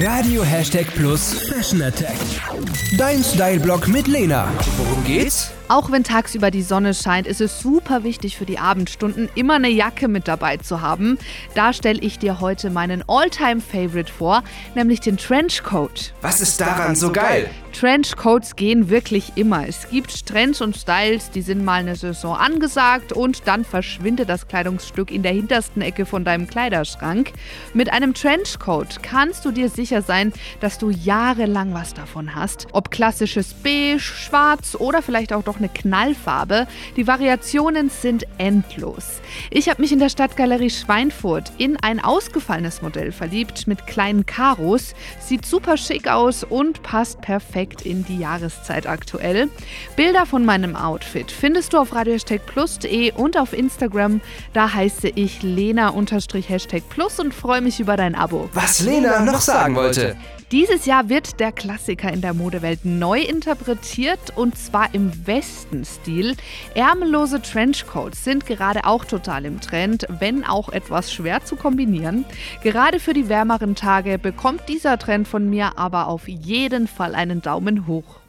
Radio Hashtag Plus Fashion Attack. Dein Style-Blog mit Lena. Worum geht's? Auch wenn tagsüber die Sonne scheint, ist es super wichtig für die Abendstunden, immer eine Jacke mit dabei zu haben. Da stelle ich dir heute meinen All-Time-Favorite vor, nämlich den Trenchcoat. Was ist daran so geil? Trenchcoats gehen wirklich immer. Es gibt Trends und Styles, die sind mal eine Saison angesagt und dann verschwindet das Kleidungsstück in der hintersten Ecke von deinem Kleiderschrank. Mit einem Trenchcoat kannst du dir sicher sein, dass du jahrelang was davon hast. Ob klassisches Beige, Schwarz oder vielleicht auch doch eine Knallfarbe. Die Variationen sind endlos. Ich habe mich in der Stadtgalerie Schweinfurt in ein ausgefallenes Modell verliebt mit kleinen Karos. Sieht super schick aus und passt perfekt in die Jahreszeit aktuell. Bilder von meinem Outfit findest du auf radio-plus.de und auf Instagram. Da heiße ich Lena-Hashtag Plus und freue mich über dein Abo. Was Lena noch sagen wollte. Dieses Jahr wird der Klassiker in der Modewelt neu interpretiert und zwar im Westenstil. Ärmellose Trenchcoats sind gerade auch total im Trend, wenn auch etwas schwer zu kombinieren. Gerade für die wärmeren Tage bekommt dieser Trend von mir aber auf jeden Fall einen Daumen hoch.